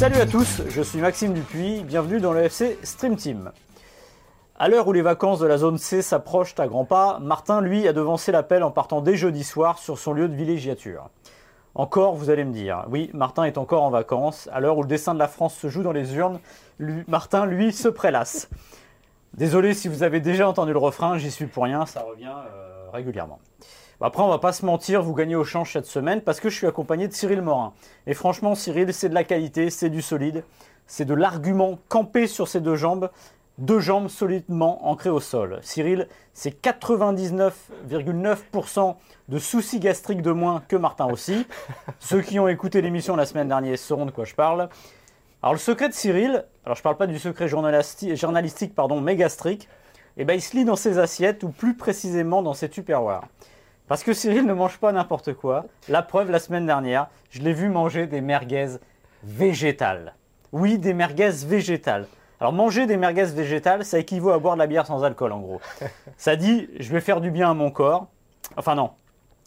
Salut à tous, je suis Maxime Dupuis, bienvenue dans le FC Stream Team. À l'heure où les vacances de la zone C s'approchent à grands pas, Martin, lui, a devancé l'appel en partant dès jeudi soir sur son lieu de villégiature. Encore, vous allez me dire. Oui, Martin est encore en vacances. À l'heure où le dessin de la France se joue dans les urnes, Martin, lui, se prélasse. Désolé si vous avez déjà entendu le refrain, j'y suis pour rien, ça revient euh, régulièrement. Bon, Après, on va pas se mentir, vous gagnez au change cette semaine parce que je suis accompagné de Cyril Morin. Et franchement, Cyril, c'est de la qualité, c'est du solide, c'est de l'argument campé sur ses deux jambes, deux jambes solidement ancrées au sol. Cyril, c'est 99,9% de soucis gastriques de moins que Martin aussi. Ceux qui ont écouté l'émission la semaine dernière sauront de quoi je parle. Alors le secret de Cyril, alors je parle pas du secret journalisti- journalistique, pardon, mais gastrique, eh ben, il se lit dans ses assiettes ou plus précisément dans ses tupperwares. Parce que Cyril ne mange pas n'importe quoi. La preuve, la semaine dernière, je l'ai vu manger des merguez végétales. Oui, des merguez végétales. Alors manger des merguez végétales, ça équivaut à boire de la bière sans alcool en gros. Ça dit, je vais faire du bien à mon corps. Enfin non,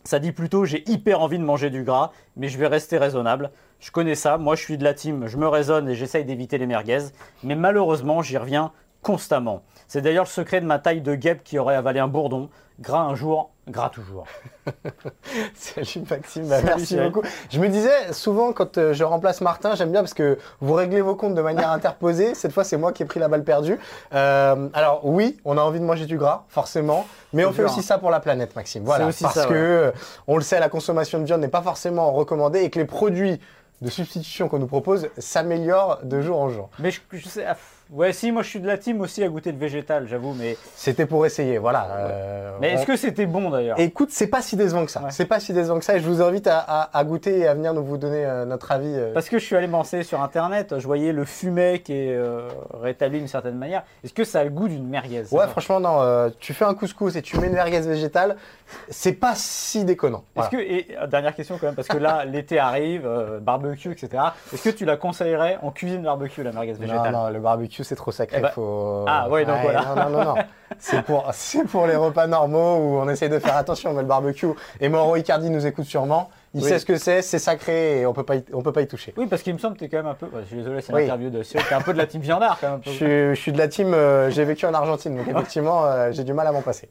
ça dit plutôt, j'ai hyper envie de manger du gras, mais je vais rester raisonnable. Je connais ça, moi je suis de la team, je me raisonne et j'essaye d'éviter les merguez. Mais malheureusement, j'y reviens constamment. C'est d'ailleurs le secret de ma taille de guêpe qui aurait avalé un bourdon. Gras un jour, gras toujours. Salut Maxime, bah, merci beaucoup. Je me disais souvent quand euh, je remplace Martin, j'aime bien parce que vous réglez vos comptes de manière interposée. Cette fois, c'est moi qui ai pris la balle perdue. Euh, alors oui, on a envie de manger du gras, forcément, mais on fait aussi hein. ça pour la planète, Maxime. Voilà, aussi parce ça, que ouais. euh, on le sait, la consommation de viande n'est pas forcément recommandée et que les produits de substitution qu'on nous propose s'améliorent de jour en jour. Mais je, je sais, ouais, si, moi je suis de la team aussi à goûter le végétal, j'avoue, mais, C'était pour essayer, voilà. Euh, mais est-ce que c'était bon d'ailleurs Écoute, c'est pas si décevant que ça. Ouais. C'est pas si décevant que ça. Et je vous invite à, à- à goûter et à venir nous vous donner euh, notre avis. euh, Parce que je suis allé m'enseigner sur internet, je voyais le fumet qui est rétabli d'une certaine manière. Est-ce que ça a le goût d'une merguez Ouais, franchement, non. tu fais un couscous et tu mets une merguez végétale, c'est pas si déconnant. Est-ce que, et dernière question quand même, parce que là, l'été arrive, barbecue, etc. Est-ce que tu la conseillerais en cuisine barbecue, la merguez Non, végétale? non, le barbecue, c'est trop sacré. Eh ben- faut... Ah, ouais, donc voilà. Non, non, non, non. c'est pour, pour les repas normaux où on essaye de faire attention. Mais le barbecue, et Mauro Icardi nous écoute sûrement. Il Oui. sait ce que c'est, c'est sacré et on peut pas, y- on peut pas y toucher. Oui, parce qu'il me semble que tu es quand même un peu. ouais, je suis désolé, c'est Oui. l'interview de Cyril, tu es un peu de la team viandard quand même. un peu. Je suis, je suis de la team, euh, j'ai vécu en Argentine, donc effectivement, euh, j'ai du mal à m'en passer.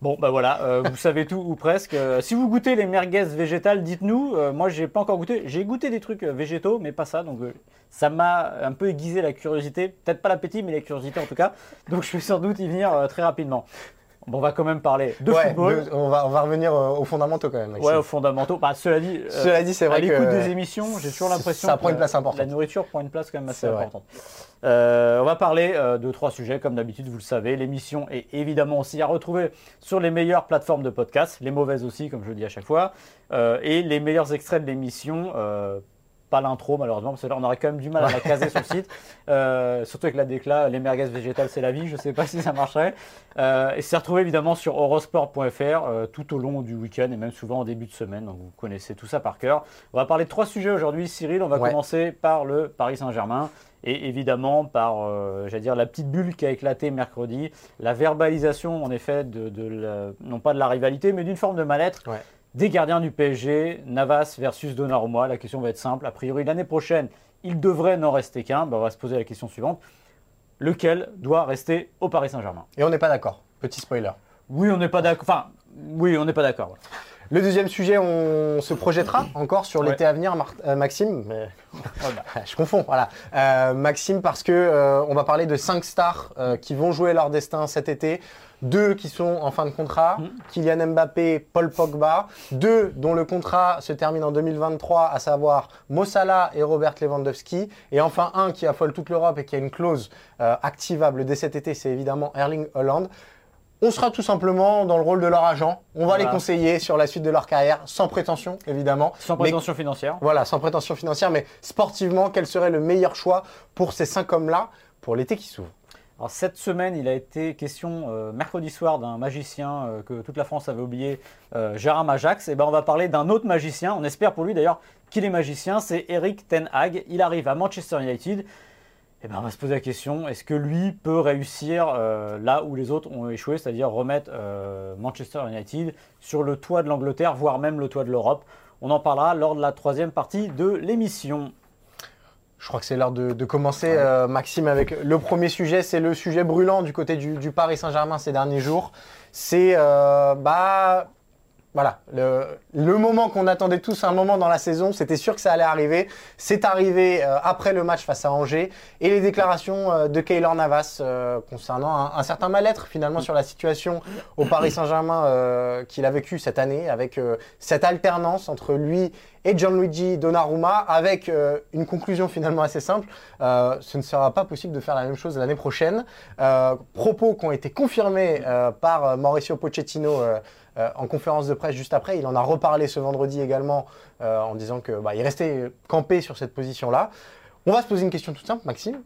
Bon, bah voilà, euh, vous savez tout ou presque. Euh, si vous goûtez les merguez végétales, dites-nous. Euh, moi, j'ai pas encore goûté. J'ai goûté des trucs euh, végétaux, mais pas ça. Donc, ça m'a un peu aiguisé la curiosité. Peut-être pas l'appétit, mais la curiosité en tout cas. Donc, je vais sans doute y venir très rapidement. Bon, on va quand même parler de Ouais, football. de- on, va, on va revenir aux fondamentaux quand même. Maxime. Ouais, aux fondamentaux. Bah, cela dit, Cela dit, c'est à vrai l'écoute que des émissions, j'ai toujours l'impression ça que prend une place importante. La nourriture prend une place quand même assez vrai. Euh, on va parler euh, de trois sujets, comme d'habitude, vous le savez. L'émission est évidemment aussi à retrouver sur les meilleures plateformes de podcast, les mauvaises aussi, comme je le dis à chaque fois, Euh, et les meilleurs extraits de l'émission. Pas l'intro malheureusement parce que là on aurait quand même du mal à la caser sur le site. Euh, surtout avec la décla les merguez végétales c'est la vie je sais pas si ça marcherait. Euh, et c'est retrouvé évidemment sur eurosport.fr euh, tout au long du week-end et même souvent en début de semaine donc vous connaissez tout ça par cœur. On va parler de trois sujets aujourd'hui Cyril. On va Ouais. commencer par le Paris Saint-Germain et évidemment par j'allais dire la petite bulle qui a éclaté mercredi. La verbalisation en effet de, de la- non pas de la rivalité mais d'une forme de mal-être Ouais. Des gardiens du PSG, Navas versus Donnarumma. La question va être simple. A priori, l'année prochaine, il devrait n'en rester qu'un. Ben, on va se poser la question suivante. Lequel doit rester au Paris Saint-Germain? Et on n'est pas d'accord. Petit spoiler. Oui, on n'est pas d'accord. Enfin, Oui, on n'est pas d'accord. Le deuxième sujet, on se projettera encore sur Ouais. l'été à venir, Mar- euh, Maxime. mais- Ah bah. je confonds, voilà. Euh, Maxime, parce que euh, on va parler de cinq stars qui vont jouer leur destin cet été. Deux qui sont en fin de contrat, Mm. Kylian Mbappé, Paul Pogba. Deux dont le contrat se termine en 2023, à savoir Mo Salah et Robert Lewandowski. Et enfin un qui affole toute l'Europe et qui a une clause euh, activable dès cet été, c'est évidemment Erling Holland. On sera tout simplement dans le rôle de leur agent. On va Voilà. les conseiller sur la suite de leur carrière, sans prétention évidemment. Sans Mais- prétention financière. voilà, sans prétention financière, mais sportivement, quel serait le meilleur choix pour ces cinq hommes-là pour l'été qui s'ouvre? Alors cette semaine, il a été question euh, mercredi soir d'un magicien euh, que toute la France avait oublié, euh, Gérard Ajax. Et ben on va parler d'un autre magicien. On espère pour lui d'ailleurs qu'il est magicien. C'est Eric Ten Hag. Il arrive à Manchester United. Et ben on va se poser la question est-ce que lui peut réussir euh, là où les autres ont échoué, c'est-à-dire remettre Manchester United sur le toit de l'Angleterre, voire même le toit de l'Europe? On en parlera lors de la troisième partie de l'émission. Je crois que c'est l'heure de, de commencer, euh, Maxime, avec le premier sujet. C'est le sujet brûlant du côté du, du Paris Saint-Germain ces derniers jours. C'est euh, bah, voilà, le, moment qu'on attendait tous, un moment dans la saison. C'était sûr que ça allait arriver. C'est arrivé euh, après le match face à Angers et les déclarations euh, de Keylor Navas euh, concernant un, certain mal-être finalement sur la situation au Paris Saint-Germain qu'il a vécu cette année avec cette alternance entre lui et Gianluigi Donnarumma avec une conclusion finalement assez simple. Ce ne sera pas possible de faire la même chose l'année prochaine. Propos qui ont été confirmés par Mauricio Pochettino euh, en conférence de presse juste après. Il en a reparlé ce vendredi également euh, en disant que bah, il restait campé sur cette position-là. On va se poser une question toute simple, Maxime.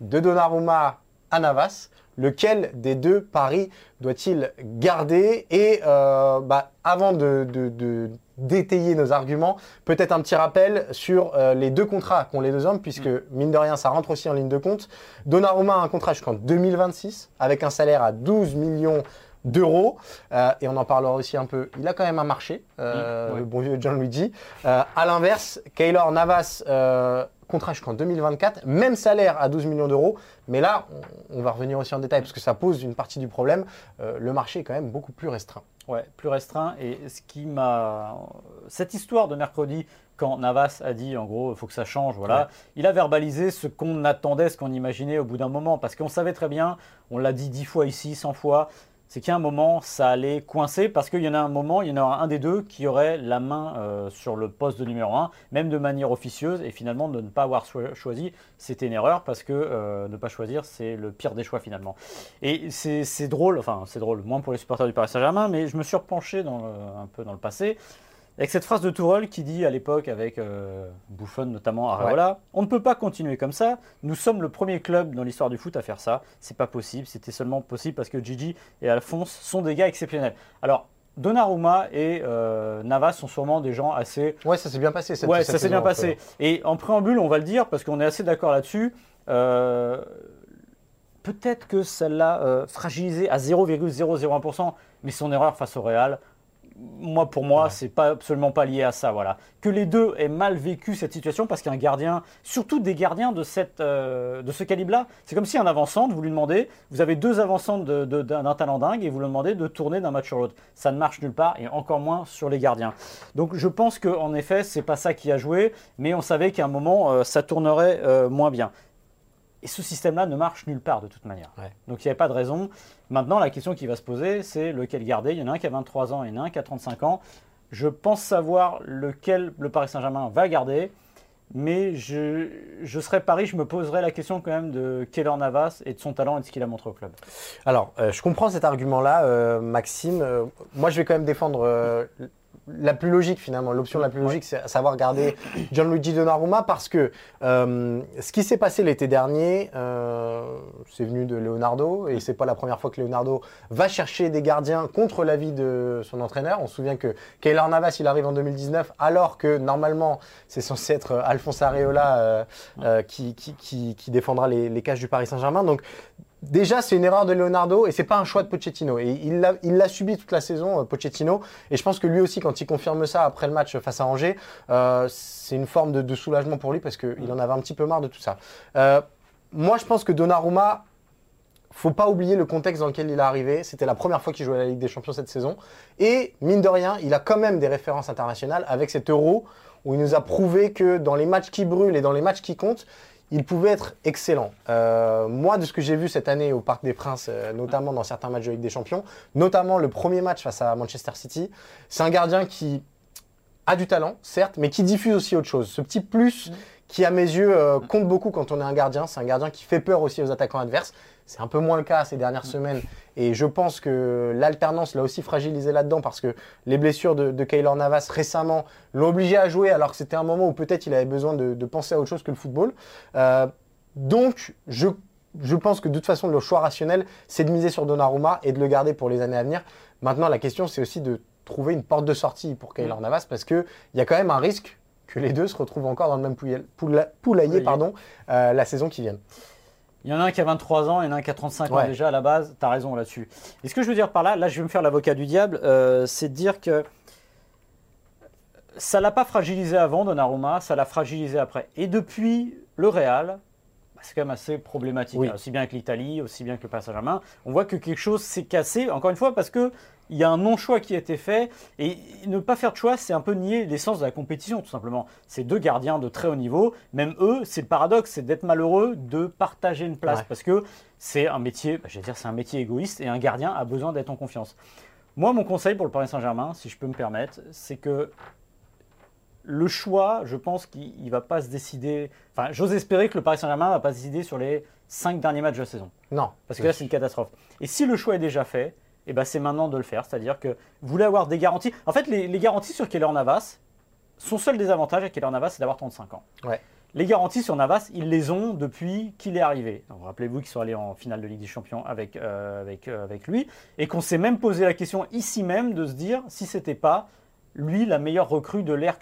De Donnarumma à Navas, lequel des deux paris doit-il garder Et euh, bah, avant de, de- de d'étayer nos arguments, peut-être un petit rappel sur euh, les deux contrats qu'ont les deux hommes, puisque mine de rien, ça rentre aussi en ligne de compte. Donnarumma a un contrat jusqu'en 2026, avec un salaire à 12 millions d'euros, Euh, et on en parlera aussi un peu. Il a quand même un marché, euh, ouais. le bon vieux Gianluigi. Euh, à l'inverse, Keylor Navas, euh, contrat jusqu'en 2024, même salaire à 12 millions d'euros, mais là, on, on va revenir aussi en détail, parce que ça pose une partie du problème. Le marché est quand même beaucoup plus restreint. Ouais, plus restreint. Et ce qui m'a. Cette histoire de mercredi, quand Navas a dit, en gros, il faut que ça change, voilà, Ouais. il a verbalisé ce qu'on attendait, ce qu'on imaginait au bout d'un moment. Parce qu'on savait très bien, on l'a dit dix fois ici, cent fois, c'est a un moment, ça allait coincer. Parce qu'il y en a un moment, il y en aura un des deux qui aurait la main euh, sur le poste de numéro un, même de manière officieuse. Et finalement, de ne pas avoir cho- choisi, c'était une erreur. Parce que euh, ne pas choisir, c'est le pire des choix finalement. Et c'est c'est drôle, enfin c'est drôle, moins pour les supporters du Paris Saint-Germain, mais je me suis repenché dans le- un peu dans le passé, avec cette phrase de Tourelle qui dit à l'époque, avec euh, Buffon notamment, Areola, on ne peut pas continuer comme ça, nous sommes le premier club dans l'histoire du foot à faire ça, c'est pas possible, c'était seulement possible parce que Gigi et Alphonse sont des gars exceptionnels. Alors, Donnarumma et euh, Navas sont sûrement des gens assez Ouais, ça s'est bien passé. Cette, ouais, cette ça s'est bien passé. Et en préambule, on va le dire parce qu'on est assez d'accord là-dessus. euh, Peut-être que ça l'a euh, fragilisé à 0,001%, mais son erreur face au Real, moi pour moi, Ouais. c'est pas absolument pas lié à ça. Voilà. Que les deux aient mal vécu cette situation parce qu'un gardien, surtout des gardiens de, cette, euh, de ce calibre-là, c'est comme si un avant-centre, vous lui demandez, vous avez deux de- de- d'un talent dingue et vous lui demandez de tourner d'un match sur l'autre. Ça ne marche nulle part et encore moins sur les gardiens. Donc je pense qu'en effet, c'est pas ça qui a joué, mais on savait qu'à un moment, euh, ça tournerait euh, moins bien. Et ce système-là ne marche nulle part de toute manière. Ouais. Donc il n'y avait pas de raison. Maintenant, la question qui va se poser, c'est lequel garder? Il y en a un qui a 23 ans et il y en a un qui a 35 ans. Je pense savoir lequel le Paris Saint-Germain va garder. Mais je, je serais Paris, je me poserais la question quand même de Keller Navas et de son talent et de ce qu'il a montré au club. Alors, euh, je comprends cet argument-là, euh, Maxime. Euh, moi, je vais quand même défendre la plus logique, finalement. L'option la plus logique, c'est à savoir garder Gianluigi Donnarumma parce que euh, ce qui s'est passé l'été dernier, euh, c'est venu de Leonardo et c'est pas la première fois que Leonardo va chercher des gardiens contre l'avis de son entraîneur. On se souvient que Keylor Navas, il arrive en 2019 alors que normalement, c'est censé être euh, Alphonse Areola euh, qui, qui, qui- qui défendra les, les cages du Paris Saint-Germain. Donc, Déjà, c'est une erreur de Leonardo et c'est pas un choix de Pochettino. Et il l'a, subi toute la saison, euh, Pochettino. Et je pense que lui aussi, quand il confirme ça après le match face à Angers, euh, c'est une forme de, de soulagement pour lui parce qu'il en avait un petit peu marre de tout ça. Euh, moi, je pense que Donnarumma, faut pas oublier le contexte dans lequel il est arrivé. C'était la première fois qu'il jouait à la Ligue des Champions cette saison. Et mine de rien, il a quand même des références internationales avec cet euro où il nous a prouvé que dans les matchs qui brûlent et dans les matchs qui comptent, il pouvait être excellent. Euh, moi, de ce que j'ai vu cette année au Parc des Princes, euh, notamment dans certains matchs de Ligue des Champions, notamment le premier match face à Manchester City, c'est un gardien qui a du talent, certes, mais qui diffuse aussi autre chose. Ce petit plus qui, à mes yeux, euh, compte beaucoup quand on est un gardien. C'est un gardien qui fait peur aussi aux attaquants adverses. C'est un peu moins le cas ces dernières semaines. Et je pense que l'alternance l'a aussi fragilisé là-dedans parce que les blessures de, de Kaylor Navas récemment l'ont obligé à jouer alors que c'était un moment où peut-être il avait besoin de, de, penser à autre chose que le football. Euh, donc, je, je pense que de toute façon, le choix rationnel, c'est de miser sur Donnarumma et de le garder pour les années à venir. Maintenant, la question, c'est aussi de trouver une porte de sortie pour Kaylor mm. Navas parce qu'il y a quand même un risque que les deux se retrouvent encore dans le même poulailler, poulailler pardon, euh, la saison qui vient. Il y en a un qui a 23 ans, il y en a un qui a 35 ans déjà à la base. Tu as raison là-dessus. Et ce que je veux dire par là, là je vais me faire l'avocat du diable, euh, c'est de dire que ça l'a pas fragilisé avant Donnarumma, ça l'a fragilisé après. Et depuis le Real, c'est quand même assez problématique. Hein. aussi bien avec l'Italie, aussi bien que le passage à main. On voit que quelque chose s'est cassé, encore une fois, parce que il y a un non-choix qui a été fait. Et ne pas faire de choix, c'est un peu nier l'essence de la compétition, tout simplement. C'est deux gardiens de très haut niveau. Même eux, c'est le paradoxe, c'est d'être malheureux de partager une place. Parce que c'est un métier, bah, je vais dire, c'est un métier égoïste et un gardien a besoin d'être en confiance. Moi, mon conseil pour le Paris Saint-Germain, si je peux me permettre, c'est que le choix, je pense qu'il ne va pas se décider. Enfin, j'ose espérer que le Paris Saint-Germain ne va pas se décider sur les cinq derniers matchs de la saison. Non. Parce que là, c'est une catastrophe. Et si le choix est déjà fait, eh ben, c'est maintenant de le faire. C'est-à-dire que vous voulez avoir des garanties. En fait, les, garanties sur Keller Navas, son seul désavantage à Keller Navas, c'est d'avoir 35 ans. Les garanties sur Navas, ils les ont depuis qu'il est arrivé. Rappelez-vous qu'ils sont allés en finale de Ligue des Champions avec, euh, avec, euh, avec lui et qu'on s'est même posé la question ici même de se dire si c'était pas lui la meilleure recrue de l'ère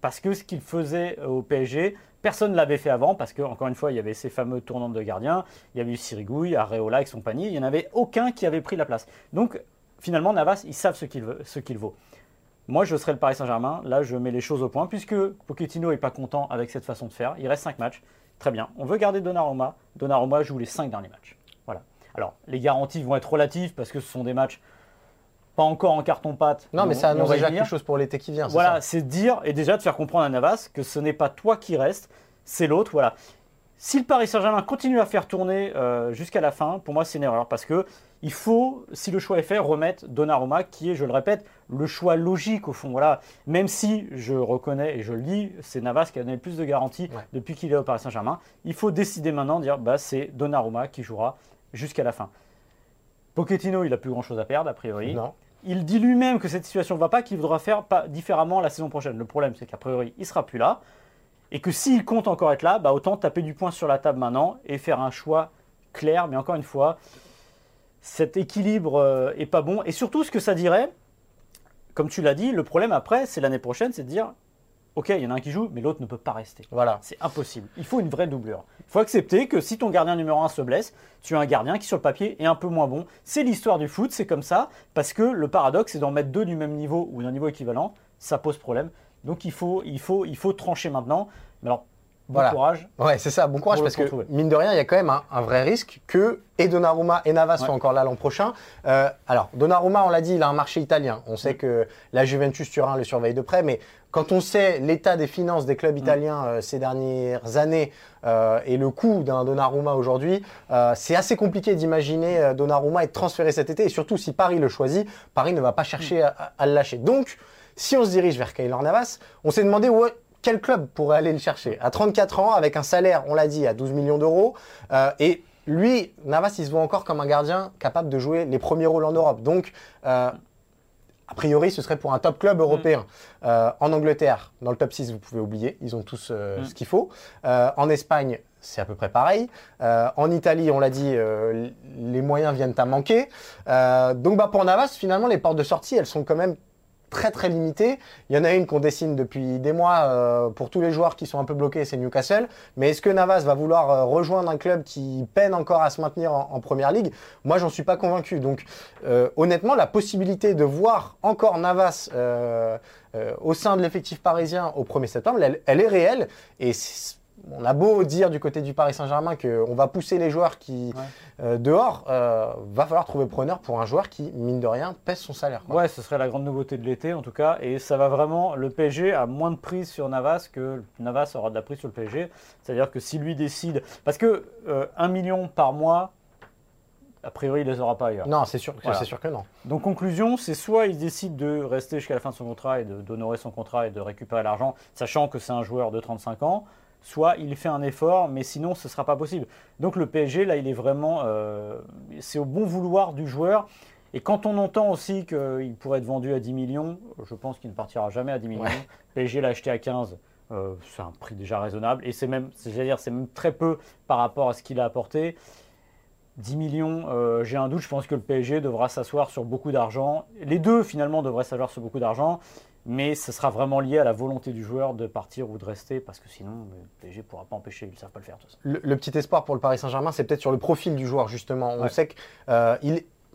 parce que ce qu'il faisait au PSG, Personne ne l'avait fait avant parce que, encore une fois, il y avait ces fameux tournants de gardiens, il y avait Sirigouille, Areola avec son panier, il n'y en avait aucun qui avait pris la place. Donc, finalement, Navas, ils savent ce qu'il vaut. Moi, je serais le Paris Saint-Germain. Là, je mets les choses au point puisque Pochettino n'est pas content avec cette façon de faire. Il reste 5 matchs. Très bien. On veut garder Donnarumma. Donnarumma joue les 5 derniers matchs. Voilà. Alors, les garanties vont être relatives parce que ce sont des matchs pas encore en carton-pâte. Non, mais ça annonce déjà quelque chose pour l'été qui vient. Voilà, c'est dire et déjà de faire comprendre à Navas que ce n'est pas toi qui reste, c'est l'autre. Voilà. Si le Paris Saint-Germain continue à faire tourner euh, jusqu'à la fin, pour moi c'est une erreur parce que il faut, si le choix est fait, remettre Donnarumma, qui est, je le répète, le choix logique au fond. Voilà. Même si je reconnais et je le dis, c'est Navas qui a donné le plus de garanties depuis qu'il est au Paris Saint-Germain. Il faut décider maintenant, dire bah c'est Donnarumma qui jouera jusqu'à la fin. Pochettino, il a plus grand chose à perdre, a priori. Il dit lui-même que cette situation ne va pas, qu'il voudra faire pas différemment la saison prochaine. Le problème, c'est qu'a priori, il sera plus là. Et que s'il compte encore être là, bah autant taper du poing sur la table maintenant et faire un choix clair. Mais encore une fois, cet équilibre euh, est pas bon. Et surtout, ce que ça dirait, comme tu l'as dit, le problème après, c'est l'année prochaine, c'est de dire Ok, il y en a un qui joue, mais l'autre ne peut pas rester. Voilà. C'est impossible. Il faut une vraie doublure. Il faut accepter que si ton gardien numéro 1 se blesse, tu as un gardien qui, sur le papier, est un peu moins bon. C'est l'histoire du foot, c'est comme ça, parce que le paradoxe, c'est d'en mettre deux du même niveau ou d'un niveau équivalent. Ça pose problème. Donc il faut, il faut, il faut trancher maintenant. Mais alors, Bon courage. Ouais, c'est ça, bon courage parce que mine de rien, il y a quand même un, vrai risque que et Donnarumma et Navas soient encore là l'an prochain. Euh, alors, Donnarumma, on l'a dit, il a un marché italien. On sait mm. que la Juventus Turin le surveille de près, mais quand on sait l'état des finances des clubs mm. italiens euh, ces dernières années euh, et le coût d'un Donnarumma aujourd'hui, c'est assez compliqué d'imaginer Donnarumma être transféré cet été. Et surtout, si Paris le choisit, Paris ne va pas chercher mm. à, le lâcher. Donc, si on se dirige vers Kaylor Navas, on s'est demandé où, quel club pourrait aller le chercher À 34 ans, avec un salaire, on l'a dit, à 12 millions d'euros. Euh, et lui, Navas, il se voit encore comme un gardien capable de jouer les premiers rôles en Europe. Donc, euh, a priori, ce serait pour un top club européen. Mm. Euh, en Angleterre, dans le top 6, vous pouvez oublier, ils ont tous mm. ce qu'il faut. en Espagne, c'est à peu près pareil. en Italie, on l'a dit, les moyens viennent à manquer. donc bah, pour Navas, finalement, les portes de sortie, elles sont quand même très très limité. Il y en a une qu'on dessine depuis des mois euh, pour tous les joueurs qui sont un peu bloqués, c'est Newcastle. Mais est-ce que Navas va vouloir euh, rejoindre un club qui peine encore à se maintenir en, première ligue? Moi, j'en suis pas convaincu. Donc, euh, honnêtement, la possibilité de voir encore Navas au sein de l'effectif parisien au 1er septembre, elle, elle est réelle. Et on a beau dire du côté du Paris Saint-Germain qu'on va pousser les joueurs qui euh, dehors, euh, va falloir trouver preneur pour un joueur qui, mine de rien, pèse son salaire. Ouais, ce serait la grande nouveauté de l'été en tout cas. Et ça va vraiment. Le PSG a moins de prise sur Navas que Navas aura de la prise sur le PSG. C'est-à-dire que si lui décide. Parce que 1 million par mois, a priori, il ne les aura pas ailleurs. Non, c'est sûr, c'est sûr que non. Donc, conclusion, c'est soit il décide de rester jusqu'à la fin de son contrat et d'honorer son contrat et de récupérer l'argent, sachant que c'est un joueur de 35 ans, soit il fait un effort, mais sinon, ce ne sera pas possible. Donc, le PSG, là, il est vraiment. Euh, c'est au bon vouloir du joueur. Et quand on entend aussi qu'il pourrait être vendu à 10 millions, je pense qu'il ne partira jamais à 10 millions. PSG l'a acheté à 15. Euh, c'est un prix déjà raisonnable et c'est même, dire, c'est même très peu par rapport à ce qu'il a apporté. 10 millions, euh, j'ai un doute, je pense que le PSG devra s'asseoir sur beaucoup d'argent. Les deux, finalement, devraient s'asseoir sur beaucoup d'argent, mais ce sera vraiment lié à la volonté du joueur de partir ou de rester, parce que sinon, le PSG ne pourra pas empêcher, ils ne savent pas le faire. Tout ça. Le, petit espoir pour le Paris Saint-Germain, c'est peut-être sur le profil du joueur, justement. On sait qu'il euh,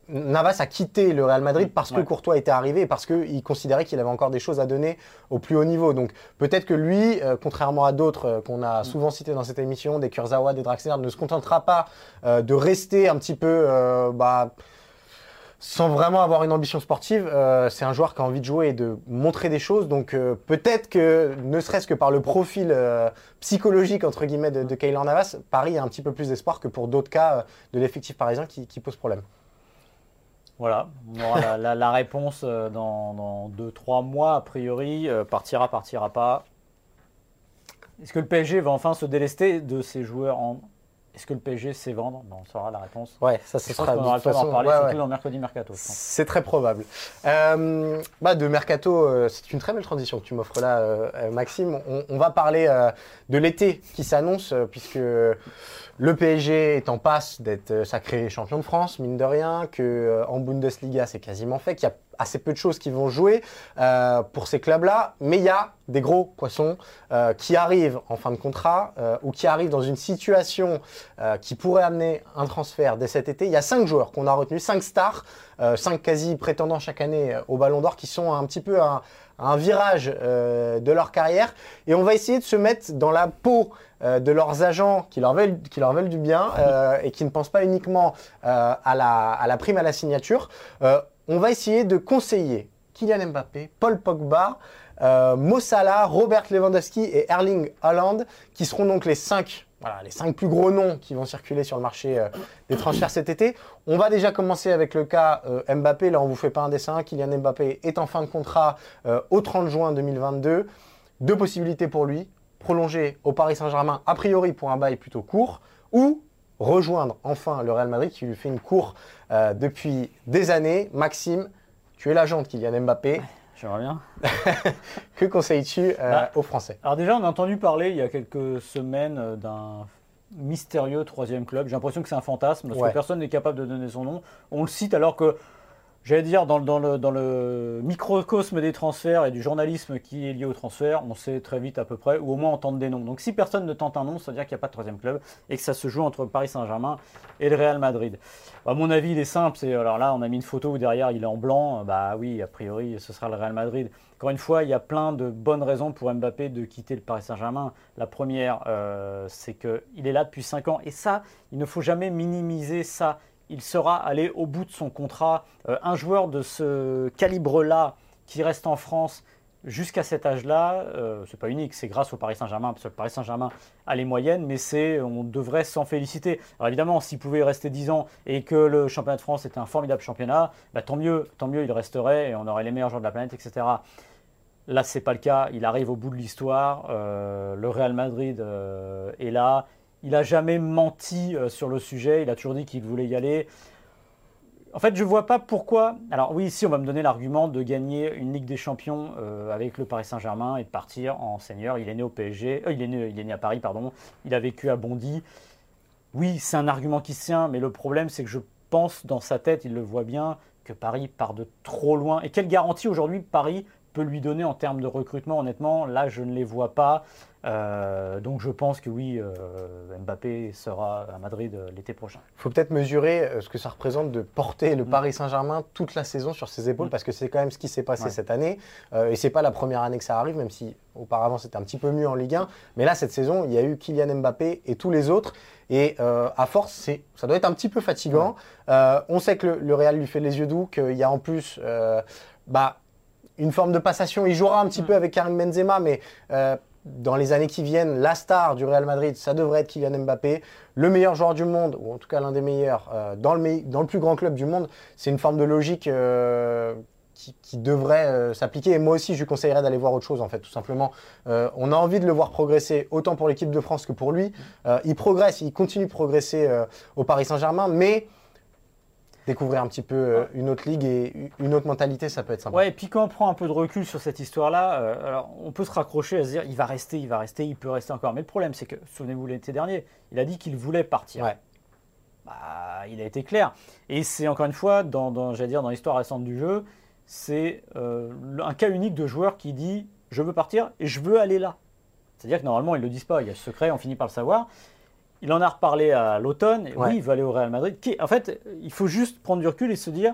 Navas a quitté le Real Madrid parce que Courtois était arrivé et parce qu'il considérait qu'il avait encore des choses à donner au plus haut niveau. Donc peut-être que lui, euh, contrairement à d'autres euh, qu'on a mm. souvent cités dans cette émission, des Kurzawa, des Draxler, ne se contentera pas euh, de rester un petit peu bah, sans vraiment avoir une ambition sportive. c'est un joueur qui a envie de jouer et de montrer des choses. Donc peut-être que, ne serait-ce que par le profil psychologique entre guillemets de, de Navas, Paris a un petit peu plus d'espoir que pour d'autres cas de l'effectif parisien qui, qui pose problème. Voilà, on aura la, réponse euh, dans 2-3 mois, a priori. Euh, partira, partira pas. Est-ce que le PSG va enfin se délester de ses joueurs en, est-ce que le PSG sait vendre On saura la réponse. Ouais, ça ce sera. On aura le temps d'en parler, surtout dans mercredi mercato. C'est très probable. Euh, bah, de mercato, euh, c'est une très belle transition que tu m'offres là, euh, Maxime. On, va parler de l'été qui s'annonce, puisque le PSG est en passe d'être sacré champion de France, mine de rien, que en Bundesliga c'est quasiment fait, qu'il y a assez peu de choses qui vont jouer euh, pour ces clubs-là, mais il y a des gros poissons euh, qui arrivent en fin de contrat euh, ou qui arrivent dans une situation qui pourrait amener un transfert dès cet été. Il y a cinq joueurs qu'on a retenus, cinq stars, cinq quasi prétendants chaque année au Ballon d'Or qui sont un petit peu à, un virage de leur carrière et on va essayer de se mettre dans la peau de leurs agents qui leur veulent, qui leur veulent du bien et qui ne pensent pas uniquement à, la, prime à la signature on va essayer de conseiller Kylian Mbappé, Paul Pogba, euh, Mossala, Robert Lewandowski et Erling Haaland, qui seront donc les cinq, voilà, les cinq plus gros noms qui vont circuler sur le marché euh, des transferts cet été. On va déjà commencer avec le cas euh, Mbappé. Là, on vous fait pas un dessin. Kylian Mbappé est en fin de contrat au 30 juin 2022. Deux possibilités pour lui prolonger au Paris Saint-Germain, a priori pour un bail plutôt court, ou rejoindre enfin le Real Madrid qui lui fait une cour euh, depuis des années. Maxime, tu es l'agent de Kylian Mbappé. J'aimerais bien. que conseilles-tu euh, bah, aux Français? Alors déjà, on a entendu parler il y a quelques semaines euh, d'un mystérieux troisième club. J'ai l'impression que c'est un fantasme parce que personne n'est capable de donner son nom. On le cite alors que J'allais dire, dans, le, microcosme des transferts et du journalisme qui est lié au transfert, on sait très vite à peu près, ou au moins on tente des noms. Donc si personne ne tente un nom, ça veut dire qu'il n'y a pas de troisième club et que ça se joue entre Paris Saint-Germain et le Real Madrid. À mon avis, il est simple. Alors là, on a mis une photo où derrière il est en blanc. Bah oui, a priori, ce sera le Real Madrid. Encore une fois, il y a plein de bonnes raisons pour Mbappé de quitter le Paris Saint-Germain. La première, euh, c'est qu'il est là depuis 5 ans. Et ça, il ne faut jamais minimiser ça il sera allé au bout de son contrat. Euh, un joueur de ce calibre-là qui reste en France jusqu'à cet âge-là, euh, c'est pas unique, c'est grâce au Paris Saint-Germain, parce que le Paris Saint-Germain a les moyennes, mais c'est, on devrait s'en féliciter. Alors évidemment, s'il pouvait rester 10 ans et que le championnat de France était un formidable championnat, bah, tant mieux, tant mieux, il resterait et on aurait les meilleurs joueurs de la planète, etc. Là, c'est pas le cas. Il arrive au bout de l'histoire. Euh, le Real Madrid euh, est là. Il n'a jamais menti euh, sur le sujet, il a toujours dit qu'il voulait y aller. En fait, je ne vois pas pourquoi. Alors, oui, ici, on va me donner l'argument de gagner une Ligue des Champions euh, avec le Paris Saint-Germain et de partir en seigneur. Il est né au PSG, euh, il, est né, il est né à Paris, pardon. Il a vécu à Bondy. Oui, c'est un argument qui se tient, mais le problème, c'est que je pense dans sa tête, il le voit bien, que Paris part de trop loin. Et quelle garantie aujourd'hui Paris peut lui donner en termes de recrutement, honnêtement, là, je ne les vois pas. Euh, donc je pense que oui, euh, Mbappé sera à Madrid euh, l'été prochain. Il faut peut-être mesurer ce que ça représente de porter le mm. Paris Saint-Germain toute la saison sur ses épaules, mm. parce que c'est quand même ce qui s'est passé cette année. et c'est pas la première année que ça arrive, même si auparavant c'était un petit peu mieux en Ligue 1. Mais là, cette saison, il y a eu Kylian Mbappé et tous les autres. Et à force, ça doit être un petit peu fatigant. on sait que le, Real lui fait les yeux doux, qu'il y a en plus bah, une forme de passation. Il jouera un petit mm. peu avec Karim Benzema, mais dans les années qui viennent, la star du Real Madrid, ça devrait être Kylian Mbappé, le meilleur joueur du monde, ou en tout cas l'un des meilleurs, euh, dans, le, plus grand club du monde. C'est une forme de logique euh, qui, devrait euh, s'appliquer. Et moi aussi, je lui conseillerais d'aller voir autre chose, en fait, tout simplement. on a envie de le voir progresser, autant pour l'équipe de France que pour lui. il progresse, il continue de progresser au Paris Saint-Germain, mais découvrir un petit peu euh, une autre ligue et une autre mentalité, ça peut être sympa. Ouais, et puis quand on prend un peu de recul sur cette histoire-là, euh, alors on peut se raccrocher à se dire il va rester, il va rester, il peut rester encore. Mais le problème, c'est que, souvenez-vous l'été dernier, il a dit qu'il voulait partir. Ouais. Bah, il a été clair. Et c'est encore une fois, dans, dans dire, dans l'histoire récente du jeu, c'est euh, un cas unique de joueur qui dit je veux partir et je veux aller là. C'est-à-dire que normalement, ils ne le disent pas, il y a ce secret, on finit par le savoir. Il en a reparlé à l'automne. Oui, il veut aller au Real Madrid. En fait, il faut juste prendre du recul et se dire